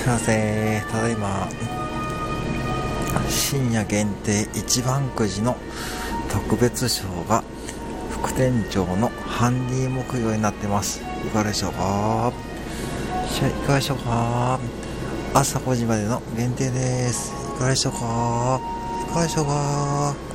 すいません。ただいま深夜限定一番くじの特別賞が副店長のハンディ目標になってます。いかがでしょうか？いかがでしょうか？朝5時までの限定です。いかがでしょうか？いかがでしょうか？